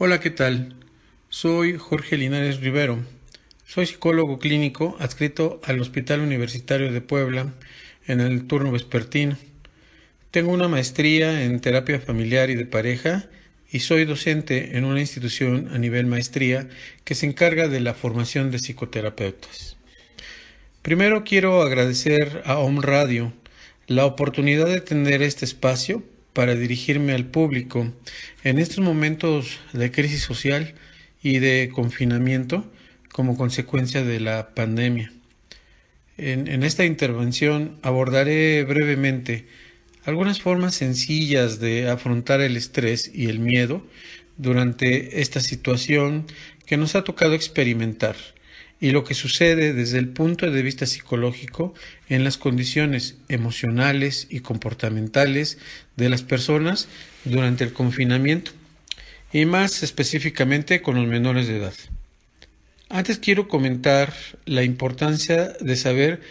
Hola, ¿qué tal? Soy Jorge Linares Rivero. Soy psicólogo clínico adscrito al Hospital Universitario de Puebla en el turno vespertino. Tengo una maestría en terapia familiar y de pareja y soy docente en una institución a nivel maestría que se encarga de la formación de psicoterapeutas. Primero quiero agradecer a Om Radio la oportunidad de tener este espacio para dirigirme al público en estos momentos de crisis social y de confinamiento como consecuencia de la pandemia. En, esta intervención abordaré brevemente algunas formas sencillas de afrontar el estrés y el miedo durante esta situación que nos ha tocado experimentar y lo que sucede desde el punto de vista psicológico en las condiciones emocionales y comportamentales de las personas durante el confinamiento y más específicamente con los menores de edad. Antes quiero comentar la importancia de saber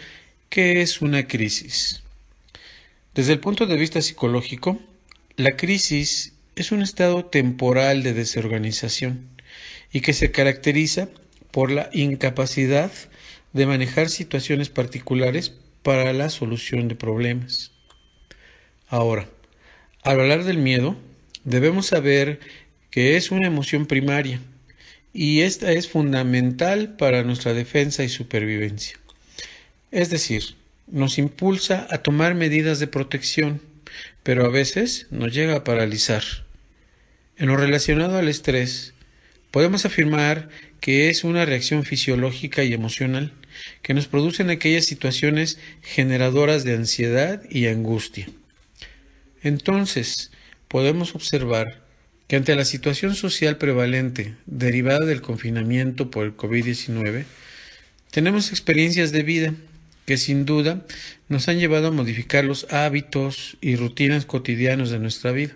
qué es una crisis. Desde el punto de vista psicológico, la crisis es un estado temporal de desorganización y que se caracteriza por la incapacidad de manejar situaciones particulares para la solución de problemas. Ahora, al hablar del miedo, debemos saber que es una emoción primaria y esta es fundamental para nuestra defensa y supervivencia. Es decir, nos impulsa a tomar medidas de protección, pero a veces nos llega a paralizar. En lo relacionado al estrés, podemos afirmar que es una reacción fisiológica y emocional que nos produce en aquellas situaciones generadoras de ansiedad y angustia. Entonces, podemos observar que ante la situación social prevalente derivada del confinamiento por el COVID-19, tenemos experiencias de vida que sin duda nos han llevado a modificar los hábitos y rutinas cotidianos de nuestra vida.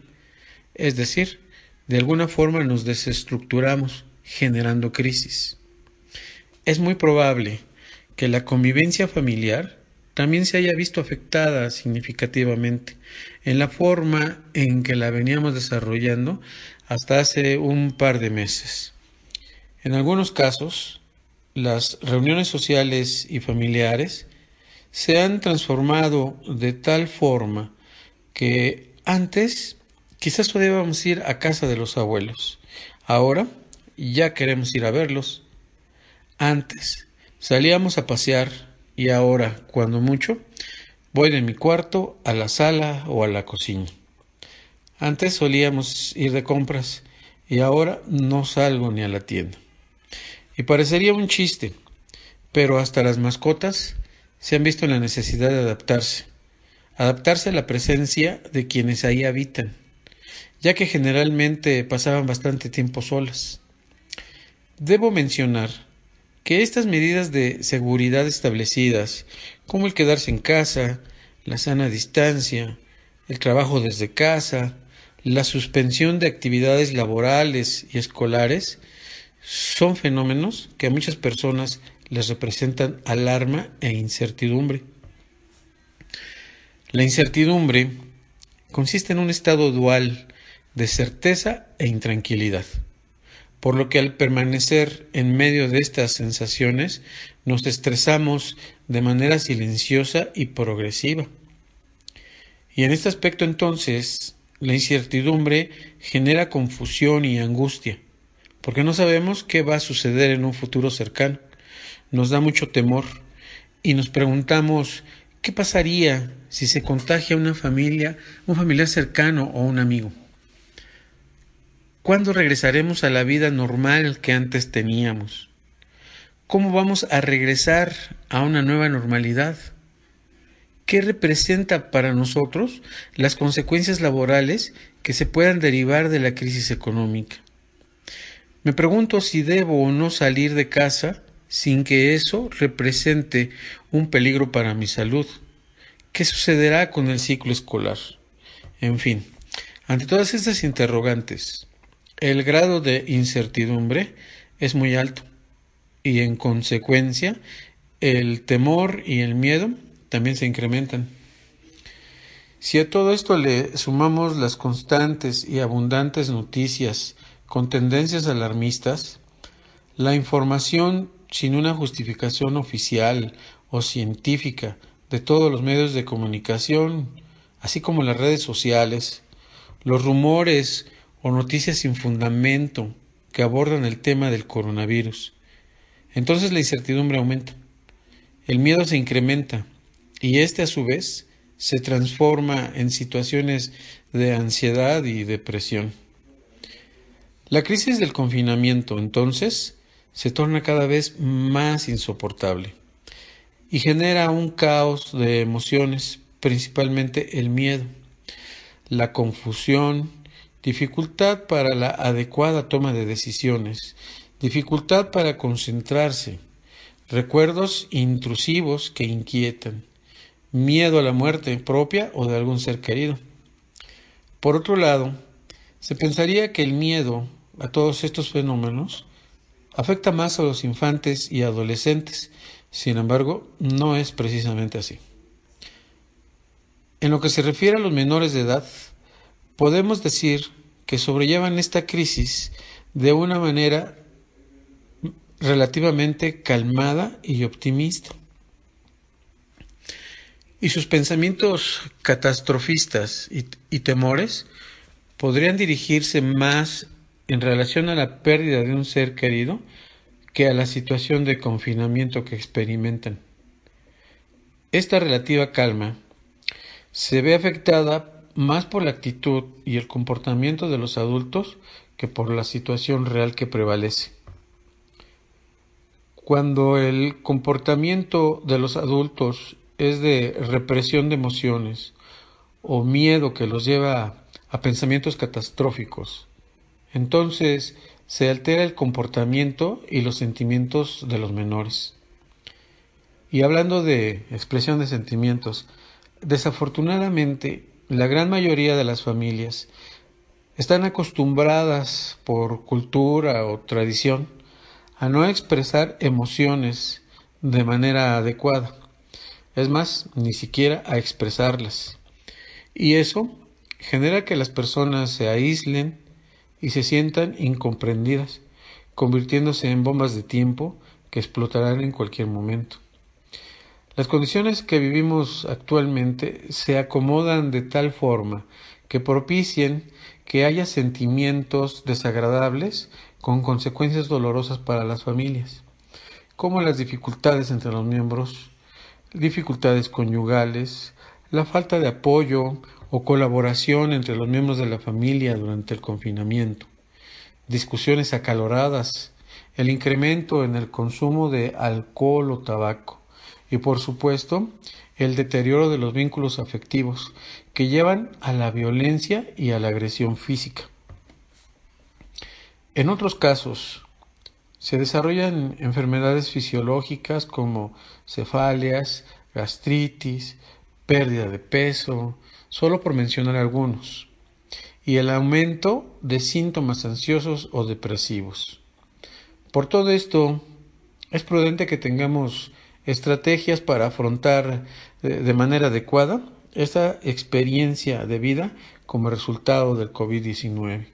Es decir, de alguna forma nos desestructuramos, generando crisis. Es muy probable que la convivencia familiar también se haya visto afectada significativamente en la forma en que la veníamos desarrollando hasta hace un par de meses. En algunos casos, las reuniones sociales y familiares se han transformado de tal forma que antes quizás podíamos ir a casa de los abuelos. Ahora ya queremos ir a verlos. Antes salíamos a pasear y ahora, cuando mucho, voy de mi cuarto a la sala o a la cocina. Antes solíamos ir de compras y ahora no salgo ni a la tienda. Y parecería un chiste, pero hasta las mascotas se han visto en la necesidad de adaptarse, adaptarse a la presencia de quienes ahí habitan, ya que generalmente pasaban bastante tiempo solas. Debo mencionar que estas medidas de seguridad establecidas, como el quedarse en casa, la sana distancia, el trabajo desde casa, la suspensión de actividades laborales y escolares, son fenómenos que a muchas personas les representan alarma e incertidumbre. La incertidumbre consiste en un estado dual de certeza e intranquilidad por lo que al permanecer en medio de estas sensaciones nos estresamos de manera silenciosa y progresiva. Y en este aspecto entonces la incertidumbre genera confusión y angustia, porque no sabemos qué va a suceder en un futuro cercano. Nos da mucho temor y nos preguntamos qué pasaría si se contagia una familia, un familiar cercano o un amigo. ¿Cuándo regresaremos a la vida normal que antes teníamos? ¿Cómo vamos a regresar a una nueva normalidad? ¿Qué representa para nosotros las consecuencias laborales que se puedan derivar de la crisis económica? Me pregunto si debo o no salir de casa sin que eso represente un peligro para mi salud. ¿Qué sucederá con el ciclo escolar? En fin, ante todas estas interrogantes, el grado de incertidumbre es muy alto y en consecuencia el temor y el miedo también se incrementan. Si a todo esto le sumamos las constantes y abundantes noticias con tendencias alarmistas, la información sin una justificación oficial o científica de todos los medios de comunicación, así como las redes sociales, los rumores o noticias sin fundamento que abordan el tema del coronavirus. Entonces la incertidumbre aumenta, el miedo se incrementa y este a su vez se transforma en situaciones de ansiedad y depresión. La crisis del confinamiento, entonces, se torna cada vez más insoportable y genera un caos de emociones, principalmente el miedo, la confusión, dificultad para la adecuada toma de decisiones, dificultad para concentrarse, recuerdos intrusivos que inquietan, miedo a la muerte propia o de algún ser querido. Por otro lado, se pensaría que el miedo a todos estos fenómenos afecta más a los infantes y adolescentes. Sin embargo, no es precisamente así. En lo que se refiere a los menores de edad, podemos decir que sobrellevan esta crisis de una manera relativamente calmada y optimista. Y sus pensamientos catastrofistas y, temores podrían dirigirse más en relación a la pérdida de un ser querido que a la situación de confinamiento que experimentan. Esta relativa calma se ve afectada más por la actitud y el comportamiento de los adultos que por la situación real que prevalece. Cuando el comportamiento de los adultos es de represión de emociones o miedo que los lleva a pensamientos catastróficos, entonces se altera el comportamiento y los sentimientos de los menores. Y hablando de expresión de sentimientos, desafortunadamente la gran mayoría de las familias están acostumbradas por cultura o tradición a no expresar emociones de manera adecuada. Es más, ni siquiera a expresarlas. Y eso genera que las personas se aíslen y se sientan incomprendidas, convirtiéndose en bombas de tiempo que explotarán en cualquier momento. Las condiciones que vivimos actualmente se acomodan de tal forma que propicien que haya sentimientos desagradables con consecuencias dolorosas para las familias, como las dificultades entre los miembros, dificultades conyugales, la falta de apoyo o colaboración entre los miembros de la familia durante el confinamiento, discusiones acaloradas, el incremento en el consumo de alcohol o tabaco y por supuesto el deterioro de los vínculos afectivos que llevan a la violencia y a la agresión física. En otros casos, se desarrollan enfermedades fisiológicas como cefaleas, gastritis, pérdida de peso, solo por mencionar algunos, y el aumento de síntomas ansiosos o depresivos. Por todo esto, es prudente que tengamos estrategias para afrontar de manera adecuada esta experiencia de vida como resultado del COVID-19.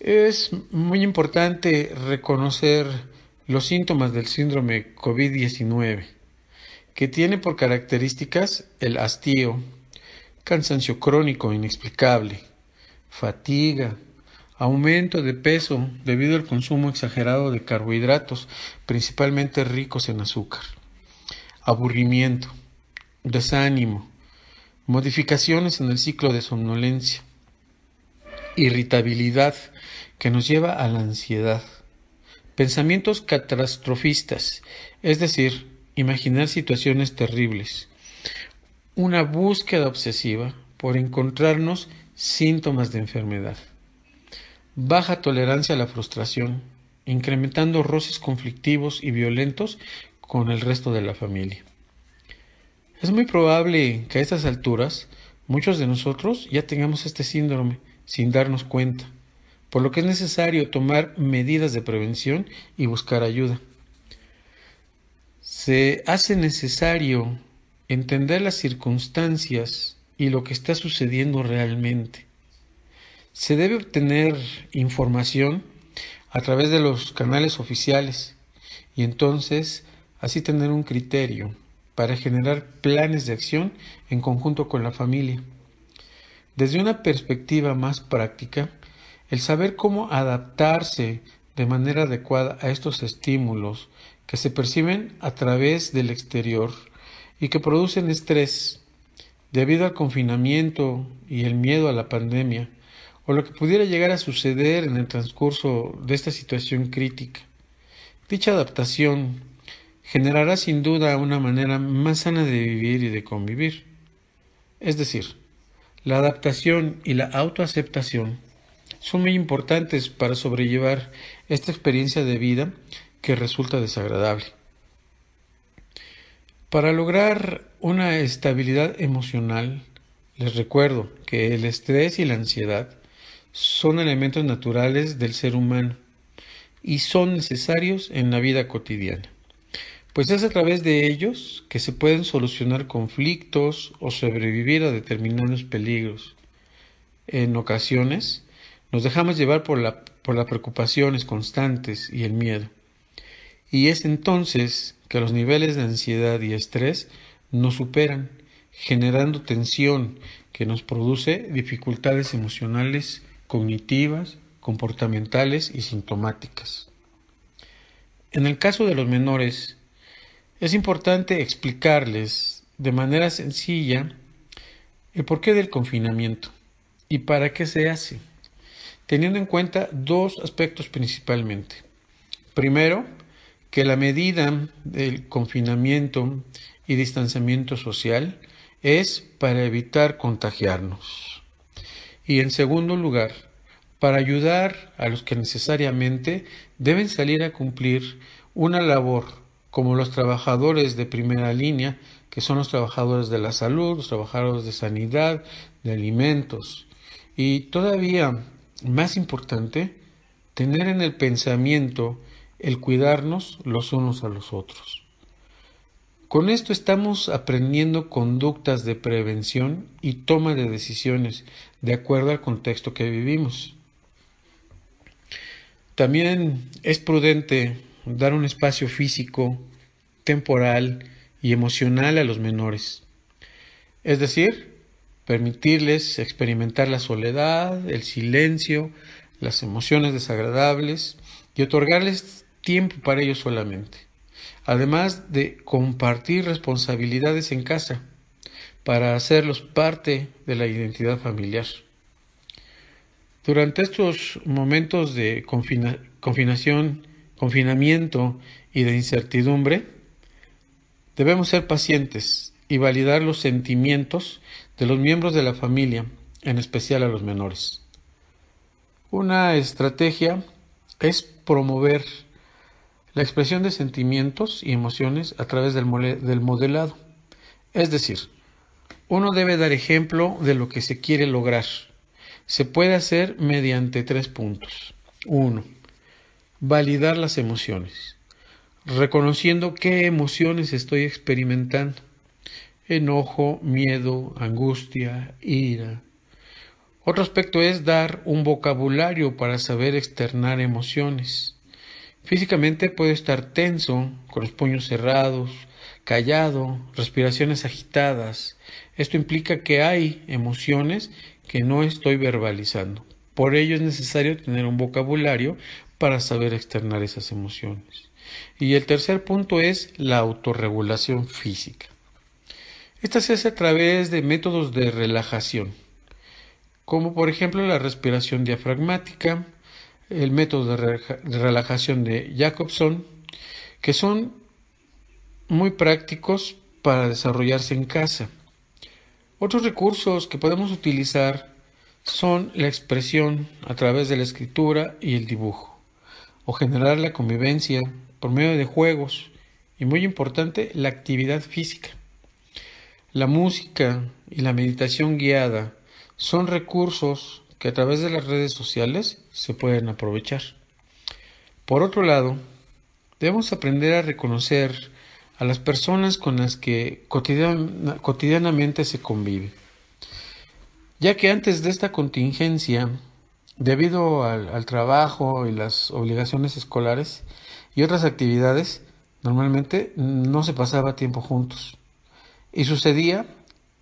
Es muy importante reconocer los síntomas del síndrome COVID-19, que tiene por características el hastío, cansancio crónico inexplicable, fatiga, aumento de peso debido al consumo exagerado de carbohidratos, principalmente ricos en azúcar, aburrimiento, desánimo, modificaciones en el ciclo de somnolencia, irritabilidad que nos lleva a la ansiedad, pensamientos catastrofistas, es decir, imaginar situaciones terribles, una búsqueda obsesiva por encontrarnos síntomas de enfermedad. Baja tolerancia a la frustración, incrementando roces conflictivos y violentos con el resto de la familia. Es muy probable que a estas alturas muchos de nosotros ya tengamos este síndrome sin darnos cuenta, por lo que es necesario tomar medidas de prevención y buscar ayuda. Se hace necesario entender las circunstancias y lo que está sucediendo realmente. Se debe obtener información a través de los canales oficiales y entonces así tener un criterio para generar planes de acción en conjunto con la familia. Desde una perspectiva más práctica, el saber cómo adaptarse de manera adecuada a estos estímulos que se perciben a través del exterior y que producen estrés debido al confinamiento y el miedo a la pandemia, o lo que pudiera llegar a suceder en el transcurso de esta situación crítica. Dicha adaptación generará sin duda una manera más sana de vivir y de convivir. Es decir, la adaptación y la autoaceptación son muy importantes para sobrellevar esta experiencia de vida que resulta desagradable. Para lograr una estabilidad emocional, les recuerdo que el estrés y la ansiedad son elementos naturales del ser humano y son necesarios en la vida cotidiana, pues es a través de ellos que se pueden solucionar conflictos o sobrevivir a determinados peligros. En ocasiones nos dejamos llevar por, la, por las preocupaciones constantes y el miedo, y es entonces que los niveles de ansiedad y estrés nos superan, generando tensión que nos produce dificultades emocionales, cognitivas, comportamentales y sintomáticas. En el caso de los menores, es importante explicarles de manera sencilla el porqué del confinamiento y para qué se hace, teniendo en cuenta dos aspectos principalmente. Primero, que la medida del confinamiento y distanciamiento social es para evitar contagiarnos. Y en segundo lugar, para ayudar a los que necesariamente deben salir a cumplir una labor como los trabajadores de primera línea, que son los trabajadores de la salud, los trabajadores de sanidad, de alimentos. Y todavía más importante, tener en el pensamiento el cuidarnos los unos a los otros. Con esto estamos aprendiendo conductas de prevención y toma de decisiones de acuerdo al contexto que vivimos. También es prudente dar un espacio físico, temporal y emocional a los menores. Es decir, permitirles experimentar la soledad, el silencio, las emociones desagradables y otorgarles tiempo para ellos solamente, además de compartir responsabilidades en casa para hacerlos parte de la identidad familiar. Durante estos momentos de confinación, confinamiento y de incertidumbre, debemos ser pacientes y validar los sentimientos de los miembros de la familia, en especial a los menores. Una estrategia es promover la expresión de sentimientos y emociones a través del, del modelado. Es decir, uno debe dar ejemplo de lo que se quiere lograr. Se puede hacer mediante tres puntos. Uno, validar las emociones, reconociendo qué emociones estoy experimentando. Enojo, miedo, angustia, ira. Otro aspecto es dar un vocabulario para saber externar emociones. Físicamente puede estar tenso, con los puños cerrados, callado, respiraciones agitadas. Esto implica que hay emociones que no estoy verbalizando. Por ello es necesario tener un vocabulario para saber externar esas emociones. Y el tercer punto es la autorregulación física. Esta se hace a través de métodos de relajación, como por ejemplo la respiración diafragmática, el método de, relajación de Jacobson, que son muy prácticos para desarrollarse en casa. Otros recursos que podemos utilizar son la expresión a través de la escritura y el dibujo, o generar la convivencia por medio de juegos, y muy importante, la actividad física. La música y la meditación guiada son recursos que a través de las redes sociales se pueden aprovechar. Por otro lado, debemos aprender a reconocer a las personas con las que cotidianamente se convive, ya que antes de esta contingencia Debido al, trabajo y las obligaciones escolares y otras actividades, normalmente no se pasaba tiempo juntos. Y sucedía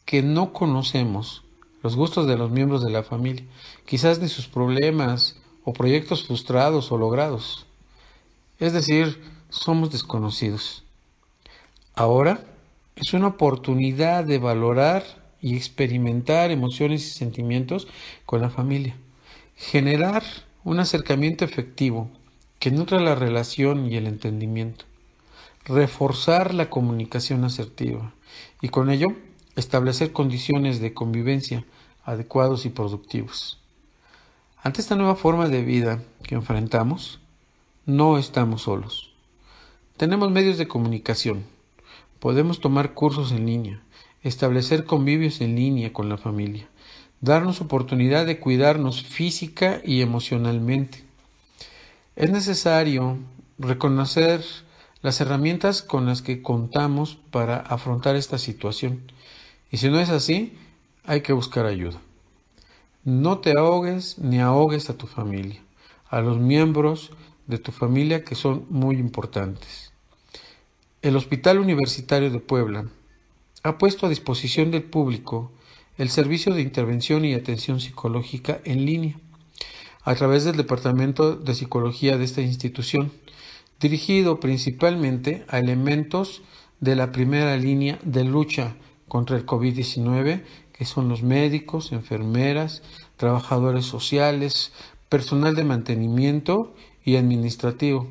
que no conocemos los gustos de los miembros de la familia, quizás ni sus problemas o proyectos frustrados o logrados. Es decir, somos desconocidos. Ahora es una oportunidad de valorar y experimentar emociones y sentimientos con la familia. Generar un acercamiento efectivo que nutra la relación y el entendimiento. Reforzar la comunicación asertiva y con ello establecer condiciones de convivencia adecuados y productivos. Ante esta nueva forma de vida que enfrentamos, no estamos solos. Tenemos medios de comunicación. Podemos tomar cursos en línea, establecer convivios en línea con la familia, darnos oportunidad de cuidarnos física y emocionalmente. Es necesario reconocer las herramientas con las que contamos para afrontar esta situación. Y si no es así, hay que buscar ayuda. No te ahogues ni ahogues a tu familia, a los miembros de tu familia que son muy importantes. El Hospital Universitario de Puebla ha puesto a disposición del público el servicio de intervención y atención psicológica en línea a través del Departamento de Psicología de esta institución, dirigido principalmente a elementos de la primera línea de lucha contra el COVID-19, que son los médicos, enfermeras, trabajadores sociales, personal de mantenimiento y administrativo,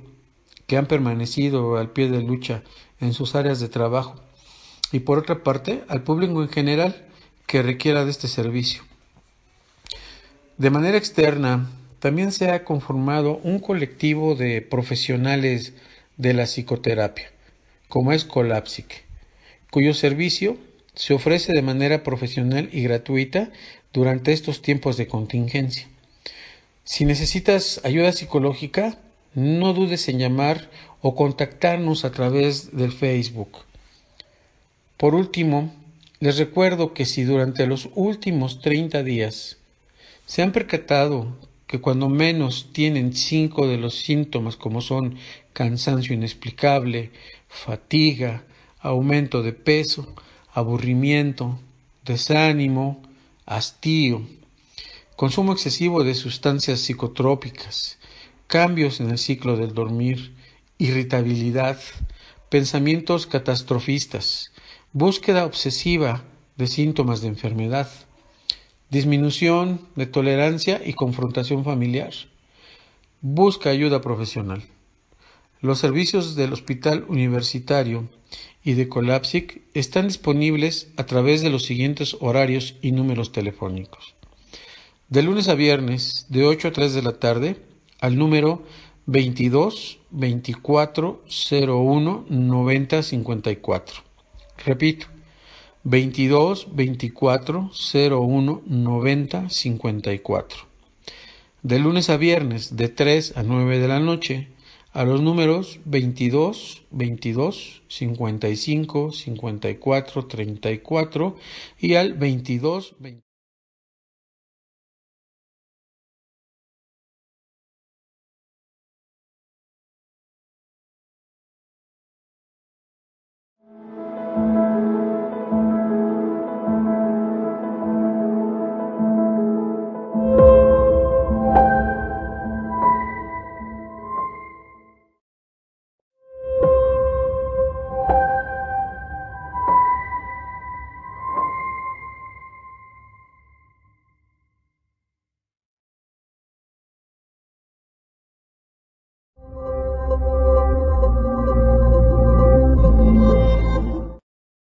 que han permanecido al pie de lucha en sus áreas de trabajo y por otra parte al público en general que requiera de este servicio. De manera externa, también se ha conformado un colectivo de profesionales de la psicoterapia, como es Colapsic, cuyo servicio se ofrece de manera profesional y gratuita durante estos tiempos de contingencia. Si necesitas ayuda psicológica, no dudes en llamar o contactarnos a través del Facebook. Por último, les recuerdo que si durante los últimos 30 días se han percatado que cuando menos tienen cinco de los síntomas como son cansancio inexplicable, fatiga, aumento de peso, aburrimiento, desánimo, hastío, consumo excesivo de sustancias psicotrópicas, cambios en el ciclo del dormir, irritabilidad, pensamientos catastrofistas, búsqueda obsesiva de síntomas de enfermedad, disminución de tolerancia y confrontación familiar. Busca ayuda profesional. Los servicios del Hospital Universitario y de Colapsic están disponibles a través de los siguientes horarios y números telefónicos. De lunes a viernes, de 8 a 3 de la tarde, al número 22 24 01 90 54. Repito, 22 24 01 90 54. De lunes a viernes, de 3 a 9 de la noche, a los números 22 22 55 54 34 y al 22 20.